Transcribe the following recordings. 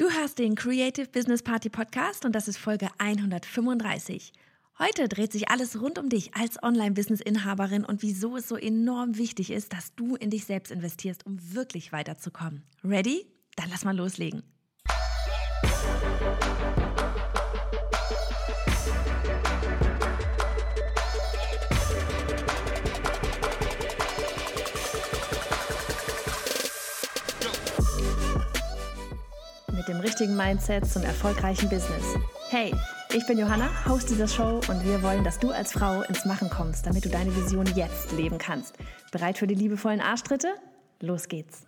Du hörst den Creative Business Party Podcast und das ist Folge 135. Heute dreht sich alles rund um dich als Online-Business-Inhaberin und wieso es so enorm wichtig ist, dass du in dich selbst investierst, um wirklich weiterzukommen. Ready? Dann lass mal loslegen. Richtigen Mindset zum erfolgreichen Business. Hey, ich bin Johanna, Host dieser Show und wir wollen, dass du als Frau ins Machen kommst, damit du deine Vision jetzt leben kannst. Bereit für die liebevollen Arschtritte? Los geht's.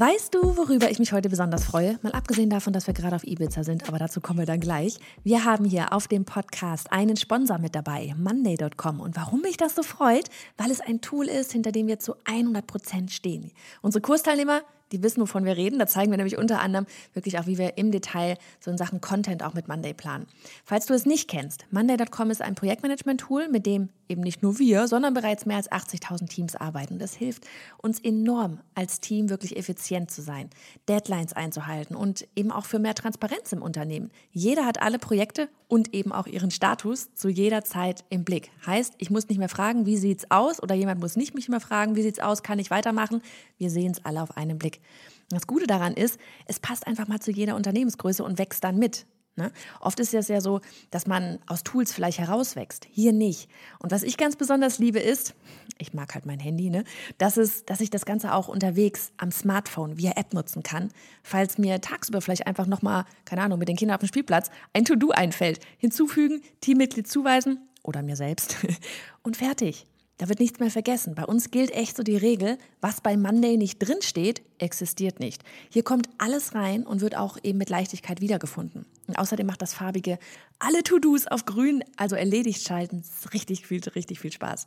Weißt du, worüber ich mich heute besonders freue? Mal abgesehen davon, dass wir gerade auf Ibiza sind, aber dazu kommen wir dann gleich. Wir haben hier auf dem Podcast einen Sponsor mit dabei, Monday.com. Und warum mich das so freut? Weil es ein Tool ist, hinter dem wir zu 100 Prozent stehen. Unsere Kursteilnehmer die wissen, wovon wir reden. Da zeigen wir nämlich unter anderem wirklich auch, wie wir im Detail so in Sachen Content auch mit Monday planen. Falls du es nicht kennst, Monday.com ist ein Projektmanagement-Tool, mit dem eben nicht nur wir, sondern bereits mehr als 80.000 Teams arbeiten. Das hilft uns enorm, als Team wirklich effizient zu sein, Deadlines einzuhalten und eben auch für mehr Transparenz im Unternehmen. Jeder hat alle Projekte und eben auch ihren Status zu jeder Zeit im Blick. Heißt, ich muss nicht mehr fragen, wie sieht's aus oder jemand muss nicht mich mehr fragen, wie sieht's aus, kann ich weitermachen? Wir sehen es alle auf einen Blick. Das Gute daran ist, es passt einfach mal zu jeder Unternehmensgröße und wächst dann mit. Ne? Oft ist es ja so, dass man aus Tools vielleicht herauswächst. Hier nicht. Und was ich ganz besonders liebe ist, ich mag halt mein Handy, ne? dass, es, dass ich das Ganze auch unterwegs am Smartphone via App nutzen kann, falls mir tagsüber vielleicht einfach nochmal, keine Ahnung, mit den Kindern auf dem Spielplatz ein To-Do einfällt. Hinzufügen, Teammitglied zuweisen oder mir selbst und fertig. Da wird nichts mehr vergessen. Bei uns gilt echt so die Regel, was bei Monday nicht drinsteht, existiert nicht. Hier kommt alles rein und wird auch eben mit Leichtigkeit wiedergefunden. Und außerdem macht das farbige alle To-Dos auf grün, also erledigt schalten, richtig viel, richtig viel Spaß.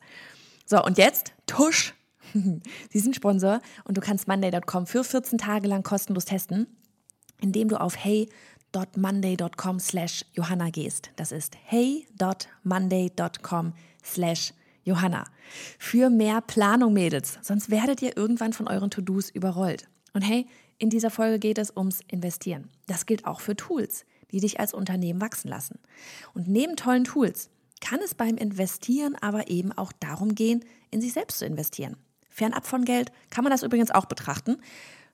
So, und jetzt Tusch. Sie sind Sponsor und du kannst Monday.com für 14 Tage lang kostenlos testen, indem du auf hey.monday.com slash Johanna gehst. Das ist hey.monday.com slash Johanna. Für mehr Planung, Mädels. Sonst werdet ihr irgendwann von euren To-Dos überrollt. Und hey, in dieser Folge geht es ums Investieren. Das gilt auch für Tools, die dich als Unternehmen wachsen lassen. Und neben tollen Tools kann es beim Investieren aber eben auch darum gehen, in sich selbst zu investieren. Fernab von Geld kann man das übrigens auch betrachten.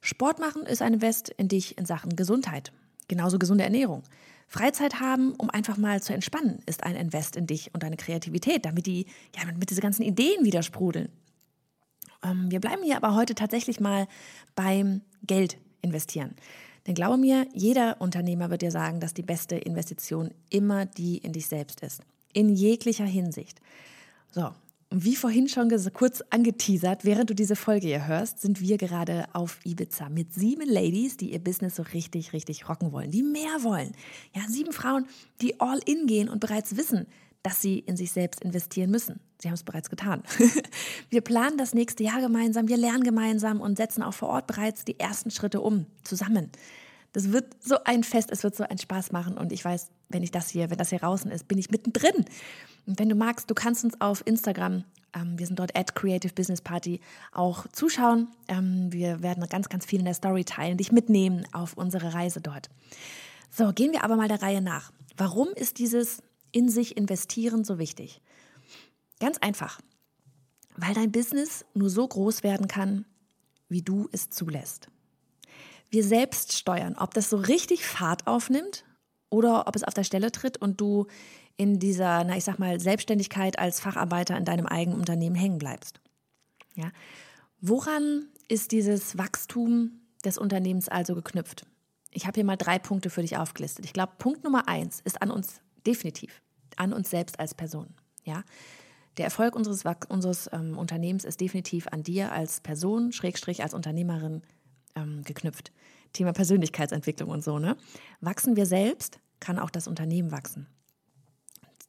Sport machen ist ein Invest in dich in Sachen Gesundheit. Genauso gesunde Ernährung. Freizeit haben, um einfach mal zu entspannen, ist ein Invest in dich und deine Kreativität, damit die, ja, mit diese ganzen Ideen wieder sprudeln. Ähm, wir bleiben hier aber heute tatsächlich mal beim Geld investieren. Denn glaube mir, jeder Unternehmer wird dir sagen, dass die beste Investition immer die in dich selbst ist. In jeglicher Hinsicht. So, wie vorhin schon kurz angeteasert, während du diese Folge hier hörst, sind wir gerade auf Ibiza mit sieben Ladies, die ihr Business so richtig, richtig rocken wollen, die mehr wollen. Ja, sieben Frauen, die all in gehen und bereits wissen, dass sie in sich selbst investieren müssen. Sie haben es bereits getan. wir planen das nächste Jahr gemeinsam, wir lernen gemeinsam und setzen auch vor Ort bereits die ersten Schritte um, zusammen. Das wird so ein Fest, es wird so einen Spaß machen und ich weiß, wenn ich das hier, wenn das hier draußen ist, bin ich mittendrin. Und wenn du magst, du kannst uns auf Instagram, ähm, wir sind dort at Creative Business Party, auch zuschauen. Ähm, wir werden ganz, ganz viel in der Story teilen, dich mitnehmen auf unsere Reise dort. So, gehen wir aber mal der Reihe nach. Warum ist dieses in sich investieren so wichtig? Ganz einfach, weil dein Business nur so groß werden kann, wie du es zulässt. Wir selbst steuern, ob das so richtig Fahrt aufnimmt oder ob es auf der Stelle tritt und du in dieser, na ich sag mal, Selbstständigkeit als Facharbeiter in deinem eigenen Unternehmen hängen bleibst. Ja? Woran ist dieses Wachstum des Unternehmens also geknüpft? Ich habe hier mal drei Punkte für dich aufgelistet. Ich glaube, Punkt Nummer eins ist an uns definitiv, an uns selbst als Person. Ja? Der Erfolg unseres, unseres ähm, Unternehmens ist definitiv an dir als Person, Schrägstrich als Unternehmerin ähm, geknüpft. Thema Persönlichkeitsentwicklung und so. Ne? Wachsen wir selbst, kann auch das Unternehmen wachsen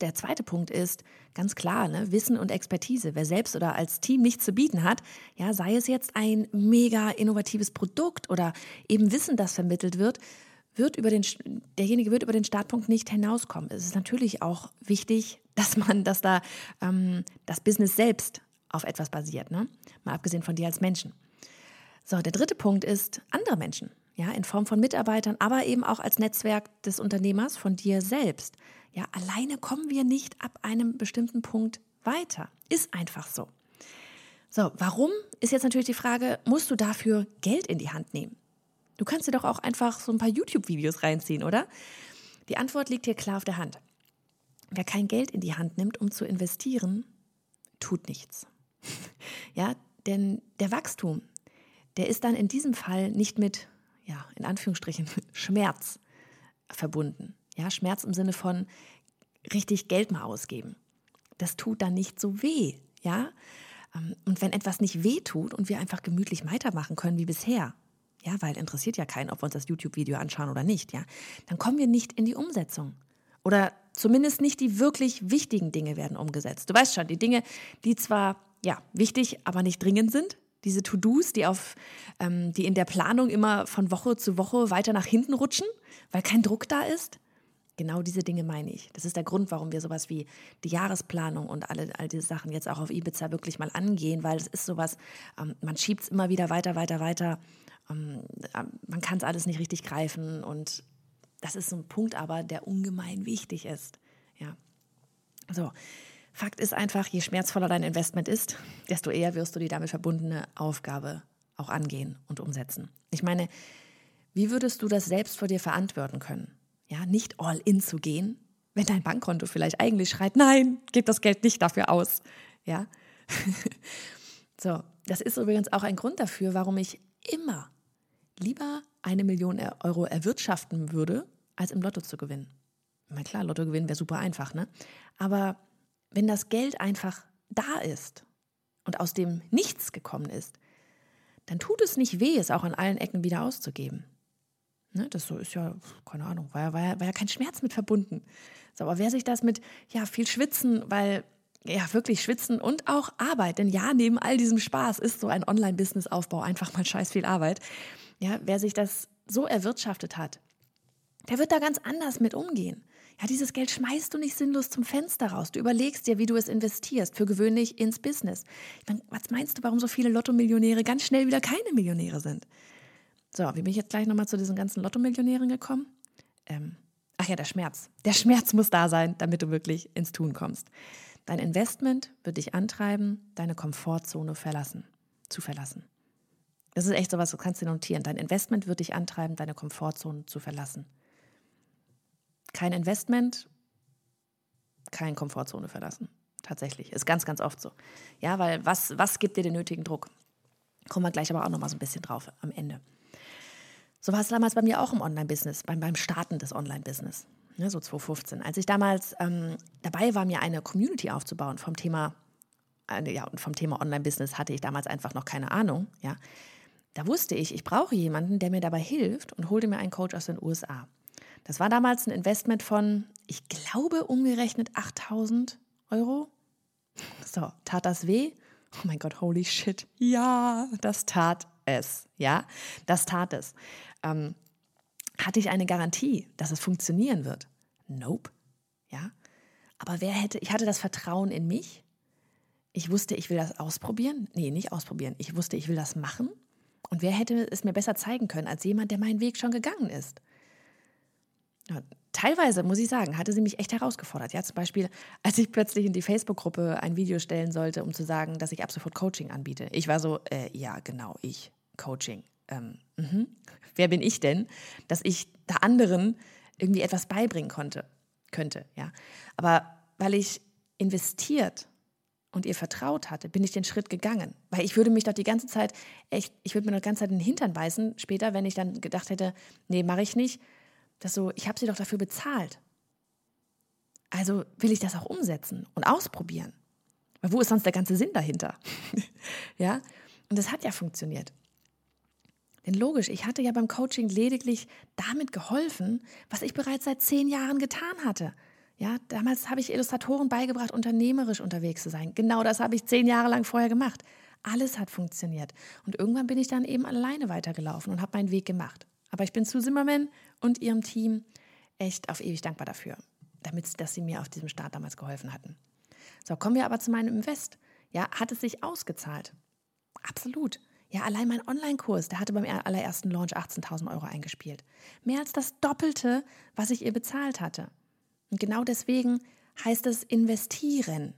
der zweite Punkt ist ganz klar, ne, Wissen und Expertise. Wer selbst oder als Team nichts zu bieten hat, ja, sei es jetzt ein mega innovatives Produkt oder eben Wissen, das vermittelt wird, wird über den, derjenige wird über den Startpunkt nicht hinauskommen. Es ist natürlich auch wichtig, dass man, dass da ähm, das Business selbst auf etwas basiert, ne? mal abgesehen von dir als Menschen. So, der dritte Punkt ist andere Menschen, ja, in Form von Mitarbeitern, aber eben auch als Netzwerk des Unternehmers, von dir selbst. Ja, alleine kommen wir nicht ab einem bestimmten Punkt weiter. Ist einfach so. So, warum ist jetzt natürlich die Frage, musst du dafür Geld in die Hand nehmen? Du kannst dir doch auch einfach so ein paar YouTube-Videos reinziehen, oder? Die Antwort liegt hier klar auf der Hand. Wer kein Geld in die Hand nimmt, um zu investieren, tut nichts. ja, denn der Wachstum, der ist dann in diesem Fall nicht mit, ja, in Anführungsstrichen, Schmerz verbunden. Ja, Schmerz im Sinne von richtig Geld mal ausgeben. Das tut dann nicht so weh, ja? Ähm, und wenn etwas nicht weh tut und wir einfach gemütlich weitermachen können wie bisher, ja, weil interessiert ja keinen, ob wir uns das YouTube-Video anschauen oder nicht, ja, dann kommen wir nicht in die Umsetzung. Oder zumindest nicht die wirklich wichtigen Dinge werden umgesetzt. Du weißt schon, die Dinge, die zwar ja wichtig, aber nicht dringend sind, diese To-Dos, die auf, ähm, die in der Planung immer von Woche zu Woche weiter nach hinten rutschen, weil kein Druck da ist. Genau diese Dinge meine ich. Das ist der Grund, warum wir sowas wie die Jahresplanung und alle, all diese Sachen jetzt auch auf Ibiza wirklich mal angehen, weil es ist sowas, ähm, man schiebt es immer wieder weiter, weiter, weiter. Ähm, äh, man kann es alles nicht richtig greifen und das ist so ein Punkt aber, der ungemein wichtig ist. Ja. So. Fakt ist einfach, je schmerzvoller dein Investment ist, desto eher wirst du die damit verbundene Aufgabe auch angehen und umsetzen. Ich meine, wie würdest du das selbst vor dir verantworten können? ja, nicht all in zu gehen, wenn dein Bankkonto vielleicht eigentlich schreit, nein, gib das Geld nicht dafür aus, ja. so, das ist übrigens auch ein Grund dafür, warum ich immer lieber eine Million Euro erwirtschaften würde, als im Lotto zu gewinnen. Na klar, Lotto gewinnen wäre super einfach, ne? Aber wenn das Geld einfach da ist und aus dem Nichts gekommen ist, dann tut es nicht weh, es auch an allen Ecken wieder auszugeben. Ne, das so ist ja, keine Ahnung, war ja, war, ja, war ja kein Schmerz mit verbunden. So, aber wer sich das mit, ja, viel Schwitzen, weil, ja, wirklich Schwitzen und auch Arbeit, denn ja, neben all diesem Spaß ist so ein Online-Business-Aufbau einfach mal scheiß viel Arbeit. Ja, wer sich das so erwirtschaftet hat, der wird da ganz anders mit umgehen. Ja, dieses Geld schmeißt du nicht sinnlos zum Fenster raus. Du überlegst dir, wie du es investierst, für gewöhnlich ins Business. Meine, was meinst du, warum so viele Lotto-Millionäre ganz schnell wieder keine Millionäre sind? So, wie bin ich jetzt gleich nochmal zu diesen ganzen Lotto-Millionären gekommen? Ähm, ach ja, der Schmerz. Der Schmerz muss da sein, damit du wirklich ins Tun kommst. Dein Investment wird dich antreiben, deine Komfortzone verlassen, zu verlassen. Das ist echt so was, du kannst dir notieren. Dein Investment wird dich antreiben, deine Komfortzone zu verlassen. Kein Investment, keine Komfortzone verlassen. Tatsächlich. Ist ganz, ganz oft so. Ja, weil was, was gibt dir den nötigen Druck? Kommen wir gleich aber auch nochmal so ein bisschen drauf am Ende. So war es damals bei mir auch im Online-Business, beim, beim Starten des Online-Business, ne, so 2015. Als ich damals ähm, dabei war, mir eine Community aufzubauen vom Thema, äh, ja, und vom Thema Online-Business hatte ich damals einfach noch keine Ahnung, ja. Da wusste ich, ich brauche jemanden, der mir dabei hilft und holte mir einen Coach aus den USA. Das war damals ein Investment von, ich glaube, umgerechnet 8000 Euro. So, tat das weh? Oh mein Gott, holy shit. Ja, das tat es. Ja, das tat es. Ähm, hatte ich eine Garantie, dass es funktionieren wird? Nope. Ja. Aber wer hätte, ich hatte das Vertrauen in mich. Ich wusste, ich will das ausprobieren. Nee, nicht ausprobieren. Ich wusste, ich will das machen. Und wer hätte es mir besser zeigen können als jemand, der meinen Weg schon gegangen ist? Ja, teilweise, muss ich sagen, hatte sie mich echt herausgefordert. Ja, zum Beispiel, als ich plötzlich in die Facebook-Gruppe ein Video stellen sollte, um zu sagen, dass ich ab sofort Coaching anbiete. Ich war so, äh, ja, genau, ich, Coaching ähm, mh, wer bin ich denn, dass ich da anderen irgendwie etwas beibringen konnte, könnte, ja. Aber weil ich investiert und ihr vertraut hatte, bin ich den Schritt gegangen. Weil ich würde mich doch die ganze Zeit, echt, ich würde mir doch die ganze Zeit den Hintern beißen, später, wenn ich dann gedacht hätte, nee, mache ich nicht. Das so, ich habe sie doch dafür bezahlt. Also will ich das auch umsetzen und ausprobieren. Weil wo ist sonst der ganze Sinn dahinter? ja? Und das hat ja funktioniert. Denn logisch, ich hatte ja beim Coaching lediglich damit geholfen, was ich bereits seit zehn Jahren getan hatte. Ja, damals habe ich Illustratoren beigebracht, unternehmerisch unterwegs zu sein. Genau das habe ich zehn Jahre lang vorher gemacht. Alles hat funktioniert. Und irgendwann bin ich dann eben alleine weitergelaufen und habe meinen Weg gemacht. Aber ich bin zu Zimmerman und ihrem Team echt auf ewig dankbar dafür, damit, dass sie mir auf diesem Start damals geholfen hatten. So, kommen wir aber zu meinem Invest. Ja, hat es sich ausgezahlt? Absolut. Ja, allein mein Online-Kurs, der hatte beim allerersten Launch 18.000 Euro eingespielt. Mehr als das Doppelte, was ich ihr bezahlt hatte. Und genau deswegen heißt es investieren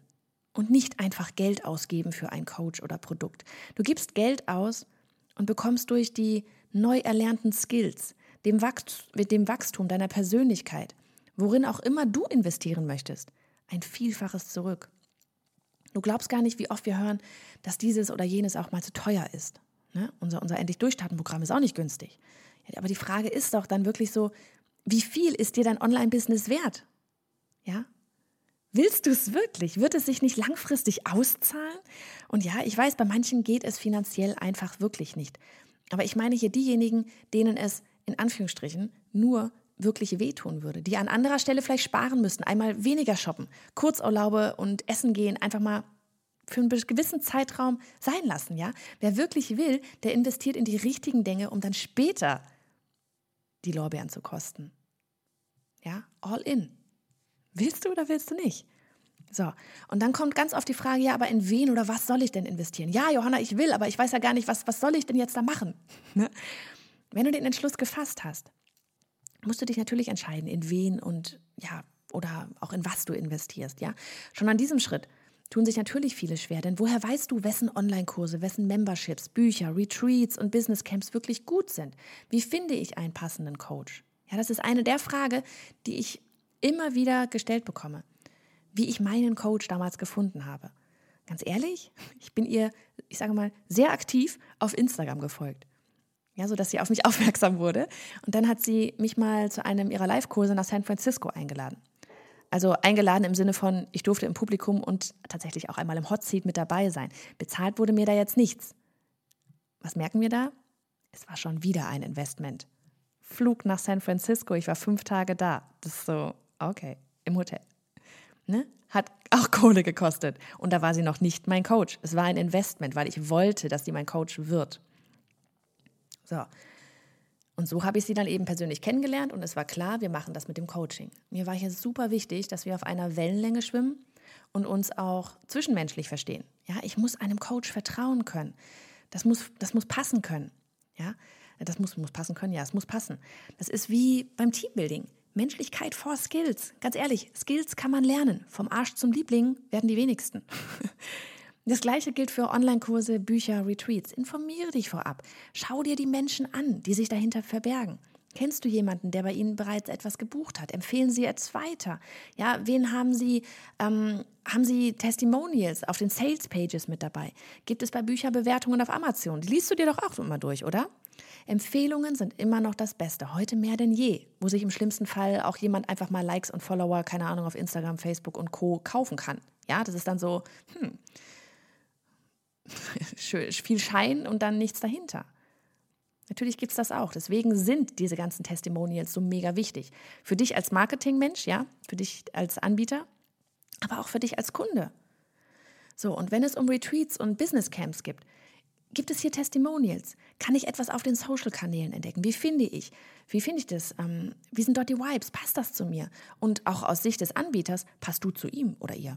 und nicht einfach Geld ausgeben für einen Coach oder Produkt. Du gibst Geld aus und bekommst durch die neu erlernten Skills, dem, Wachst dem Wachstum deiner Persönlichkeit, worin auch immer du investieren möchtest, ein Vielfaches zurück. Du glaubst gar nicht, wie oft wir hören, dass dieses oder jenes auch mal zu teuer ist. Ne? Unser, unser Endlich Durchstarten-Programm ist auch nicht günstig. aber die Frage ist doch dann wirklich so, wie viel ist dir dein Online-Business wert? Ja? Willst du es wirklich? Wird es sich nicht langfristig auszahlen? Und ja, ich weiß, bei manchen geht es finanziell einfach wirklich nicht. Aber ich meine hier diejenigen, denen es in Anführungsstrichen nur wirklich wehtun würde, die an anderer Stelle vielleicht sparen müssten, einmal weniger shoppen, Kurzurlaube und essen gehen, einfach mal für einen gewissen Zeitraum sein lassen, ja? Wer wirklich will, der investiert in die richtigen Dinge, um dann später die Lorbeeren zu kosten. Ja, all in. Willst du oder willst du nicht? So, und dann kommt ganz oft die Frage, ja, aber in wen oder was soll ich denn investieren? Ja, Johanna, ich will, aber ich weiß ja gar nicht, was, was soll ich denn jetzt da machen? Ne? Wenn du den Entschluss gefasst hast, musst du dich natürlich entscheiden, in wen und ja, oder auch in was du investierst, ja. Schon an diesem Schritt tun sich natürlich viele schwer, denn woher weißt du, wessen Online-Kurse, wessen Memberships, Bücher, Retreats und Business Camps wirklich gut sind? Wie finde ich einen passenden Coach? Ja, das ist eine der Fragen, die ich immer wieder gestellt bekomme, wie ich meinen Coach damals gefunden habe. Ganz ehrlich, ich bin ihr, ich sage mal, sehr aktiv auf Instagram gefolgt ja, so dass sie auf mich aufmerksam wurde. Und dann hat sie mich mal zu einem ihrer Live-Kurse nach San Francisco eingeladen. Also eingeladen im Sinne von, ich durfte im Publikum und tatsächlich auch einmal im Hot Seat mit dabei sein. Bezahlt wurde mir da jetzt nichts. Was merken wir da? Es war schon wieder ein Investment. Flug nach San Francisco, ich war fünf Tage da. Das ist so, okay, im Hotel. Ne? Hat auch Kohle gekostet. Und da war sie noch nicht mein Coach. Es war ein Investment, weil ich wollte, dass sie mein Coach wird. So. Und so habe ich sie dann eben persönlich kennengelernt und es war klar, wir machen das mit dem Coaching. Mir war hier super wichtig, dass wir auf einer Wellenlänge schwimmen und uns auch zwischenmenschlich verstehen. Ja, ich muss einem Coach vertrauen können. Das muss, das muss passen können. Ja, das muss, muss passen können. Ja, es muss passen. Das ist wie beim Teambuilding. Menschlichkeit vor Skills. Ganz ehrlich, Skills kann man lernen. Vom Arsch zum Liebling werden die wenigsten. Das gleiche gilt für Online-Kurse, Bücher, Retreats. Informiere dich vorab. Schau dir die Menschen an, die sich dahinter verbergen. Kennst du jemanden, der bei Ihnen bereits etwas gebucht hat? Empfehlen Sie es weiter. Ja, wen haben Sie? Ähm, haben Sie Testimonials auf den Sales Pages mit dabei? Gibt es bei Bücherbewertungen auf Amazon? Die liest du dir doch auch immer durch, oder? Empfehlungen sind immer noch das Beste, heute mehr denn je, wo sich im schlimmsten Fall auch jemand einfach mal Likes und Follower, keine Ahnung, auf Instagram, Facebook und Co. kaufen kann. Ja, das ist dann so, hm, viel Schein und dann nichts dahinter. Natürlich gibt es das auch. Deswegen sind diese ganzen Testimonials so mega wichtig. Für dich als Marketingmensch, ja, für dich als Anbieter, aber auch für dich als Kunde. So, und wenn es um Retreats und Business Camps gibt, gibt es hier Testimonials? Kann ich etwas auf den Social-Kanälen entdecken? Wie finde ich? Wie finde ich das? Ähm, wie sind dort die Vibes? Passt das zu mir? Und auch aus Sicht des Anbieters, passt du zu ihm oder ihr?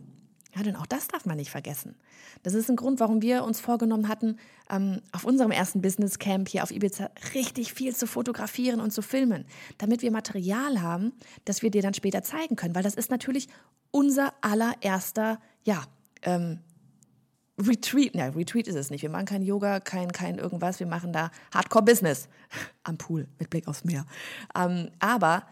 Ja, denn auch das darf man nicht vergessen. Das ist ein Grund, warum wir uns vorgenommen hatten, ähm, auf unserem ersten Business Camp hier auf Ibiza richtig viel zu fotografieren und zu filmen, damit wir Material haben, das wir dir dann später zeigen können. Weil das ist natürlich unser allererster, ja, ähm, Retreat. Ja, Retreat ist es nicht. Wir machen kein Yoga, kein, kein irgendwas. Wir machen da Hardcore-Business am Pool mit Blick aufs Meer. Ähm, aber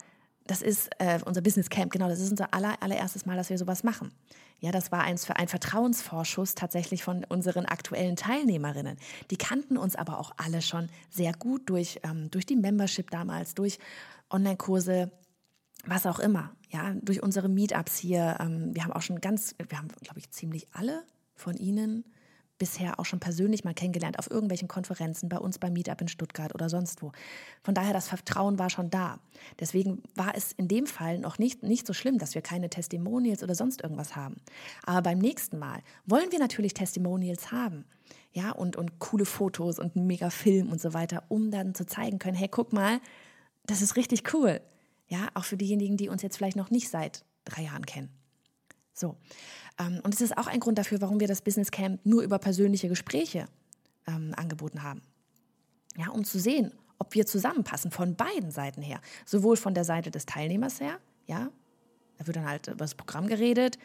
das ist äh, unser Business Camp, genau, das ist unser aller, allererstes Mal, dass wir sowas machen. Ja, das war eins für ein Vertrauensvorschuss tatsächlich von unseren aktuellen Teilnehmerinnen. Die kannten uns aber auch alle schon sehr gut durch, ähm, durch die Membership damals, durch Online-Kurse, was auch immer. Ja, durch unsere Meetups hier. Ähm, wir haben auch schon ganz, wir haben, glaube ich, ziemlich alle von Ihnen bisher auch schon persönlich mal kennengelernt auf irgendwelchen Konferenzen, bei uns beim Meetup in Stuttgart oder sonst wo. Von daher, das Vertrauen war schon da. Deswegen war es in dem Fall noch nicht, nicht so schlimm, dass wir keine Testimonials oder sonst irgendwas haben. Aber beim nächsten Mal wollen wir natürlich Testimonials haben. Ja, und, und coole Fotos und einen mega Film und so weiter, um dann zu zeigen können, hey, guck mal, das ist richtig cool. Ja, auch für diejenigen, die uns jetzt vielleicht noch nicht seit drei Jahren kennen. So. Ähm, und es ist auch ein Grund dafür, warum wir das Business Camp nur über persönliche Gespräche ähm, angeboten haben. Ja, um zu sehen, ob wir zusammenpassen von beiden Seiten her. Sowohl von der Seite des Teilnehmers her, ja, da wird dann halt über das Programm geredet,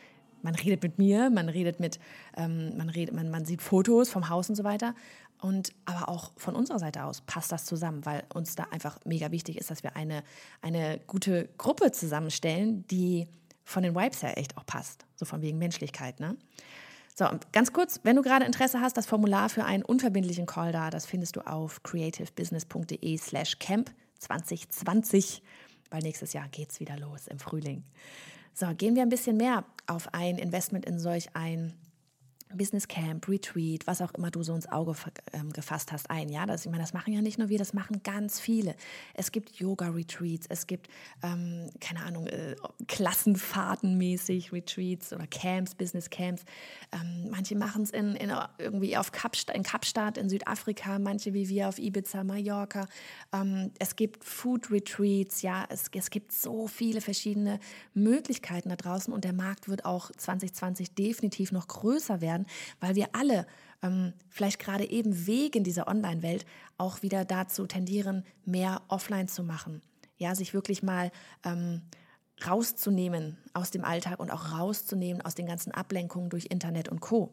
man redet mit mir, man redet mit, ähm, man, redet, man, man sieht Fotos vom Haus und so weiter. Und aber auch von unserer Seite aus passt das zusammen, weil uns da einfach mega wichtig ist, dass wir eine, eine gute Gruppe zusammenstellen, die von den Vibes her echt auch passt. So von wegen Menschlichkeit, ne? So, ganz kurz, wenn du gerade Interesse hast, das Formular für einen unverbindlichen Call da, das findest du auf creativebusiness.de slash camp 2020, weil nächstes Jahr geht es wieder los im Frühling. So, gehen wir ein bisschen mehr auf ein Investment in solch ein Business Camp, Retreat, was auch immer du so ins Auge ähm, gefasst hast, ein. Ja, das, ich meine, das machen ja nicht nur wir, das machen ganz viele. Es gibt Yoga-Retreats, es gibt, ähm, keine Ahnung, äh, Klassenfahrtenmäßig Retreats oder Camps, Business Camps. Ähm, manche machen es in, in, irgendwie auf Kapstadt, in Kapstadt in Südafrika, manche wie wir auf Ibiza, Mallorca. Ähm, es gibt Food Retreats, ja, es, es gibt so viele verschiedene Möglichkeiten da draußen und der Markt wird auch 2020 definitiv noch größer werden werden, weil wir alle ähm, vielleicht gerade eben wegen dieser Online-Welt auch wieder dazu tendieren, mehr offline zu machen. Ja, sich wirklich mal ähm, rauszunehmen aus dem Alltag und auch rauszunehmen aus den ganzen Ablenkungen durch Internet und Co.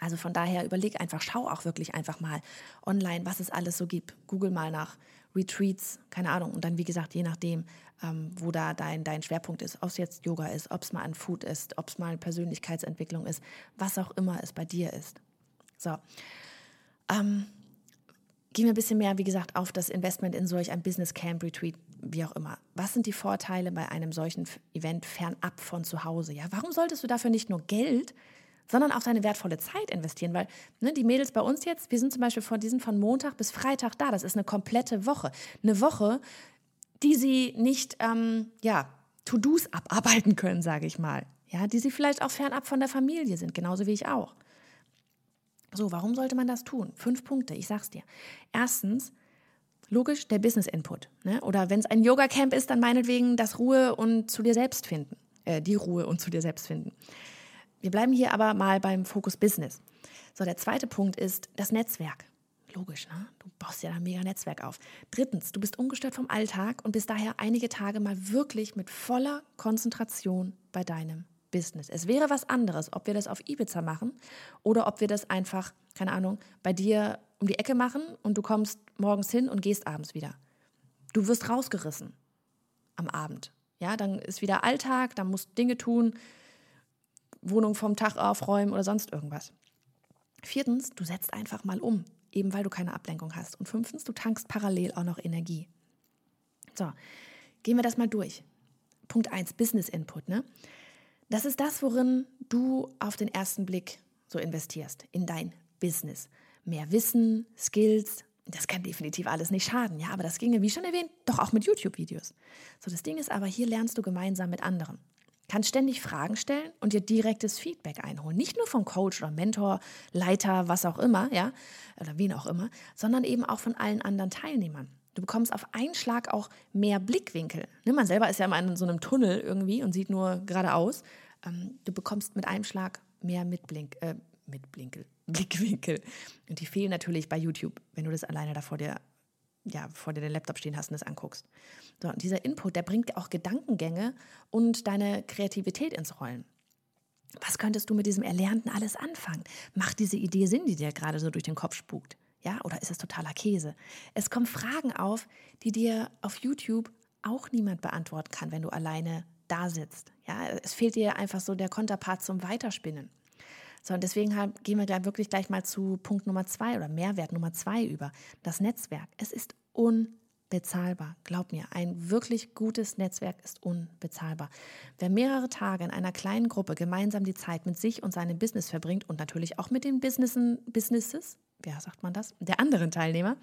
Also von daher überleg einfach, schau auch wirklich einfach mal online, was es alles so gibt. Google mal nach Retreats, keine Ahnung. Und dann, wie gesagt, je nachdem, ähm, wo da dein, dein Schwerpunkt ist, ob es jetzt Yoga ist, ob es mal ein Food ist, ob es mal Persönlichkeitsentwicklung ist, was auch immer es bei dir ist. So. Ähm, gehen wir ein bisschen mehr, wie gesagt, auf das Investment in solch ein Business Camp, Retreat, wie auch immer. Was sind die Vorteile bei einem solchen Event fernab von zu Hause? Ja, warum solltest du dafür nicht nur Geld, sondern auch deine wertvolle Zeit investieren, weil ne, die Mädels bei uns jetzt, wir sind zum Beispiel vor diesen von Montag bis Freitag da, das ist eine komplette Woche. Eine Woche, die sie nicht, ähm, ja, To-Dos abarbeiten können, sage ich mal. Ja, die sie vielleicht auch fernab von der Familie sind, genauso wie ich auch. So, warum sollte man das tun? Fünf Punkte, ich sag's dir. Erstens, logisch, der Business Input. Ne? Oder wenn es ein Yoga-Camp ist, dann meinetwegen das Ruhe und zu dir selbst finden. Äh, die Ruhe und zu dir selbst finden. Wir bleiben hier aber mal beim Fokus Business. So, der zweite Punkt ist das Netzwerk. Logisch, ne? Du baust ja ein mega Netzwerk auf. Drittens, du bist ungestört vom Alltag und bist daher einige Tage mal wirklich mit voller Konzentration bei deinem Business. Es wäre was anderes, ob wir das auf Ibiza machen oder ob wir das einfach, keine Ahnung, bei dir um die Ecke machen und du kommst morgens hin und gehst abends wieder. Du wirst rausgerissen am Abend. Ja, dann ist wieder Alltag, dann musst du Dinge tun, Wohnung vom Tag aufräumen oder sonst irgendwas. Viertens, du setzt einfach mal um, eben weil du keine Ablenkung hast. Und fünftens, du tankst parallel auch noch Energie. So, gehen wir das mal durch. Punkt 1, Business Input. Ne? Das ist das, worin du auf den ersten Blick so investierst, in dein Business. Mehr Wissen, Skills, das kann definitiv alles nicht schaden, ja, aber das ginge, wie schon erwähnt, doch auch mit YouTube-Videos. So, das Ding ist aber, hier lernst du gemeinsam mit anderen kannst ständig Fragen stellen und dir direktes Feedback einholen. Nicht nur vom Coach oder Mentor, Leiter, was auch immer, ja, oder wen auch immer, sondern eben auch von allen anderen Teilnehmern. Du bekommst auf einen Schlag auch mehr Blickwinkel. Ne, man selber ist ja immer in so einem Tunnel irgendwie und sieht nur geradeaus. Ähm, du bekommst mit einem Schlag mehr Mitblink, äh, Mitblinkel, Blickwinkel. Und die fehlen natürlich bei YouTube, wenn du das alleine da vor dir ja, vor dir den Laptop stehen hast und das anguckst. So, und dieser Input, der bringt auch Gedankengänge und deine Kreativität ins Rollen. Was könntest du mit diesem Erlernten alles anfangen? Macht diese Idee Sinn, die dir gerade so durch den Kopf spukt? Ja, oder ist es totaler Käse? Es kommen Fragen auf, die dir auf YouTube auch niemand beantworten kann, wenn du alleine da sitzt. Ja, es fehlt dir einfach so der Konterpart zum Weiterspinnen. So, und deswegen gehen wir da wirklich gleich mal zu Punkt Nummer zwei oder Mehrwert Nummer zwei über. Das Netzwerk. Es ist unbezahlbar. Glaub mir, ein wirklich gutes Netzwerk ist unbezahlbar. Wer mehrere Tage in einer kleinen Gruppe gemeinsam die Zeit mit sich und seinem Business verbringt und natürlich auch mit den Businessen, Businesses, wer sagt man das, der anderen Teilnehmer,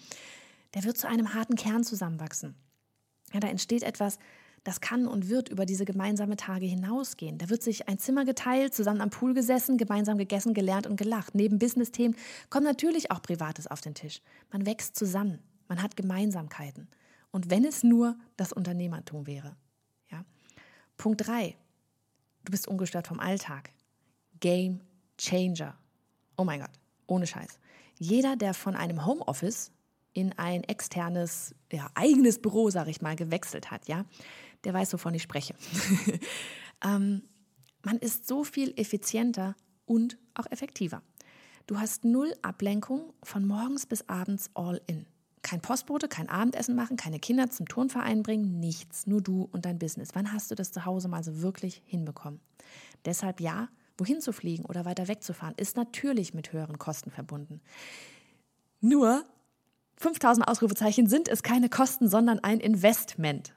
der wird zu einem harten Kern zusammenwachsen. Ja, da entsteht etwas, das kann und wird über diese gemeinsamen Tage hinausgehen. Da wird sich ein Zimmer geteilt, zusammen am Pool gesessen, gemeinsam gegessen, gelernt und gelacht. Neben Business-Themen kommt natürlich auch Privates auf den Tisch. Man wächst zusammen, man hat Gemeinsamkeiten. Und wenn es nur das Unternehmertum wäre. Ja? Punkt 3. Du bist ungestört vom Alltag. Game Changer. Oh mein Gott, ohne Scheiß. Jeder, der von einem Homeoffice in ein externes, ja, eigenes Büro, sage ich mal, gewechselt hat, ja, der weiß, wovon ich spreche. ähm, man ist so viel effizienter und auch effektiver. Du hast null Ablenkung von morgens bis abends all in. Kein Postbote, kein Abendessen machen, keine Kinder zum Turnverein bringen, nichts, nur du und dein Business. Wann hast du das zu Hause mal so wirklich hinbekommen? Deshalb ja, wohin zu fliegen oder weiter wegzufahren, ist natürlich mit höheren Kosten verbunden. Nur 5000 Ausrufezeichen sind es keine Kosten, sondern ein Investment.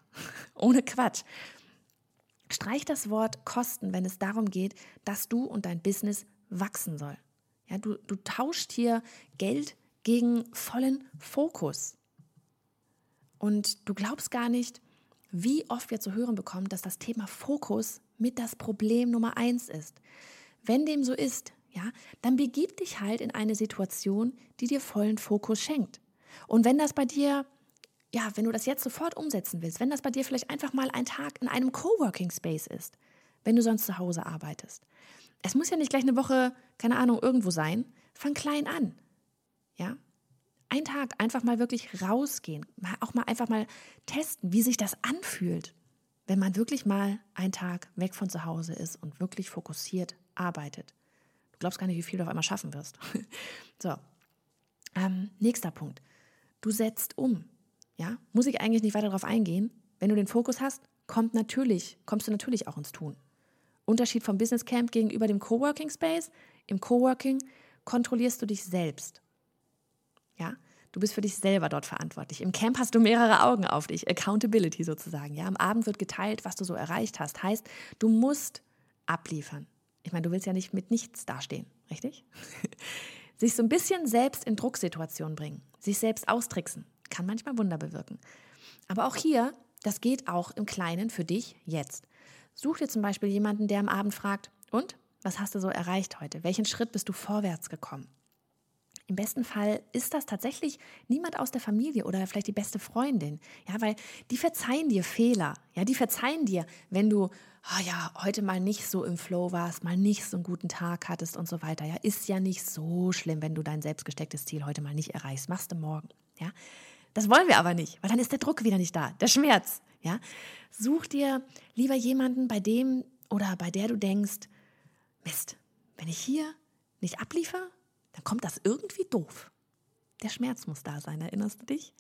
Ohne Quatsch. Streich das Wort Kosten, wenn es darum geht, dass du und dein Business wachsen soll. Ja, du, du tauscht hier Geld gegen vollen Fokus. Und du glaubst gar nicht, wie oft wir zu hören bekommen, dass das Thema Fokus mit das Problem Nummer eins ist. Wenn dem so ist, ja, dann begib dich halt in eine Situation, die dir vollen Fokus schenkt. Und wenn das bei dir, ja, wenn du das jetzt sofort umsetzen willst, wenn das bei dir vielleicht einfach mal ein Tag in einem Coworking Space ist, wenn du sonst zu Hause arbeitest. Es muss ja nicht gleich eine Woche, keine Ahnung, irgendwo sein. Fang klein an. Ja? Ein Tag einfach mal wirklich rausgehen, auch mal einfach mal testen, wie sich das anfühlt, wenn man wirklich mal einen Tag weg von zu Hause ist und wirklich fokussiert arbeitet. Du glaubst gar nicht, wie viel du auf einmal schaffen wirst. so, ähm, nächster Punkt. Du setzt um. Ja, muss ich eigentlich nicht weiter darauf eingehen. Wenn du den Fokus hast, kommt natürlich, kommst du natürlich auch ins Tun. Unterschied vom Business Camp gegenüber dem Coworking Space. Im Coworking kontrollierst du dich selbst. Ja, du bist für dich selber dort verantwortlich. Im Camp hast du mehrere Augen auf dich, Accountability sozusagen. Ja, am Abend wird geteilt, was du so erreicht hast. Heißt, du musst abliefern. Ich meine, du willst ja nicht mit nichts dastehen, richtig? sich so ein bisschen selbst in Drucksituationen bringen, sich selbst austricksen, kann manchmal Wunder bewirken. Aber auch hier, das geht auch im Kleinen für dich jetzt. Such dir zum Beispiel jemanden, der am Abend fragt, und was hast du so erreicht heute? Welchen Schritt bist du vorwärts gekommen? Im besten Fall ist das tatsächlich niemand aus der Familie oder vielleicht die beste Freundin. Ja, weil die verzeihen dir Fehler. Ja, die verzeihen dir, wenn du, oh ja, heute mal nicht so im Flow warst, mal nicht so einen guten Tag hattest und so weiter. Ja, ist ja nicht so schlimm, wenn du dein selbstgestecktes Ziel heute mal nicht erreichst. Machst du morgen. Ja, das wollen wir aber nicht, weil dann ist der Druck wieder nicht da, der Schmerz. Ja, such dir lieber jemanden, bei dem oder bei der du denkst, Mist, wenn ich hier nicht abliefere, dann kommt das irgendwie doof. Der Schmerz muss da sein, erinnerst du dich?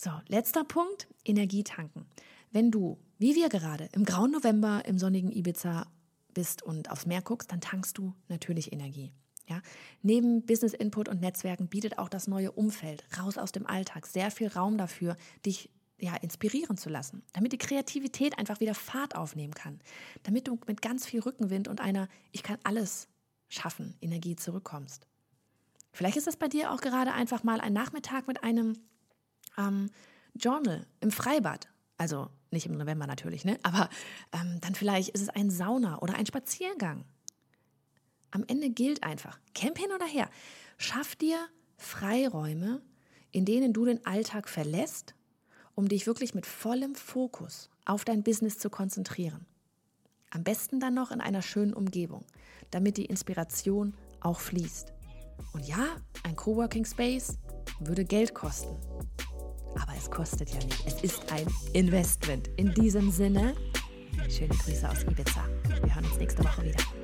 So, letzter Punkt, Energie tanken. Wenn du, wie wir gerade, im grauen November im sonnigen Ibiza bist und aufs Meer guckst, dann tankst du natürlich Energie. Ja? Neben Business Input und Netzwerken bietet auch das neue Umfeld raus aus dem Alltag sehr viel Raum dafür, dich ja, inspirieren zu lassen, damit die Kreativität einfach wieder Fahrt aufnehmen kann, damit du mit ganz viel Rückenwind und einer Ich kann alles schaffen Energie zurückkommst. Vielleicht ist es bei dir auch gerade einfach mal ein Nachmittag mit einem ähm, Journal im Freibad. Also nicht im November natürlich, ne? aber ähm, dann vielleicht ist es ein Sauna oder ein Spaziergang. Am Ende gilt einfach, Camp hin oder her, schaff dir Freiräume, in denen du den Alltag verlässt, um dich wirklich mit vollem Fokus auf dein Business zu konzentrieren. Am besten dann noch in einer schönen Umgebung, damit die Inspiration auch fließt. Und ja, ein Coworking Space würde Geld kosten. Aber es kostet ja nicht. Es ist ein Investment. In diesem Sinne, schöne Grüße aus Ibiza. Wir hören uns nächste Woche wieder.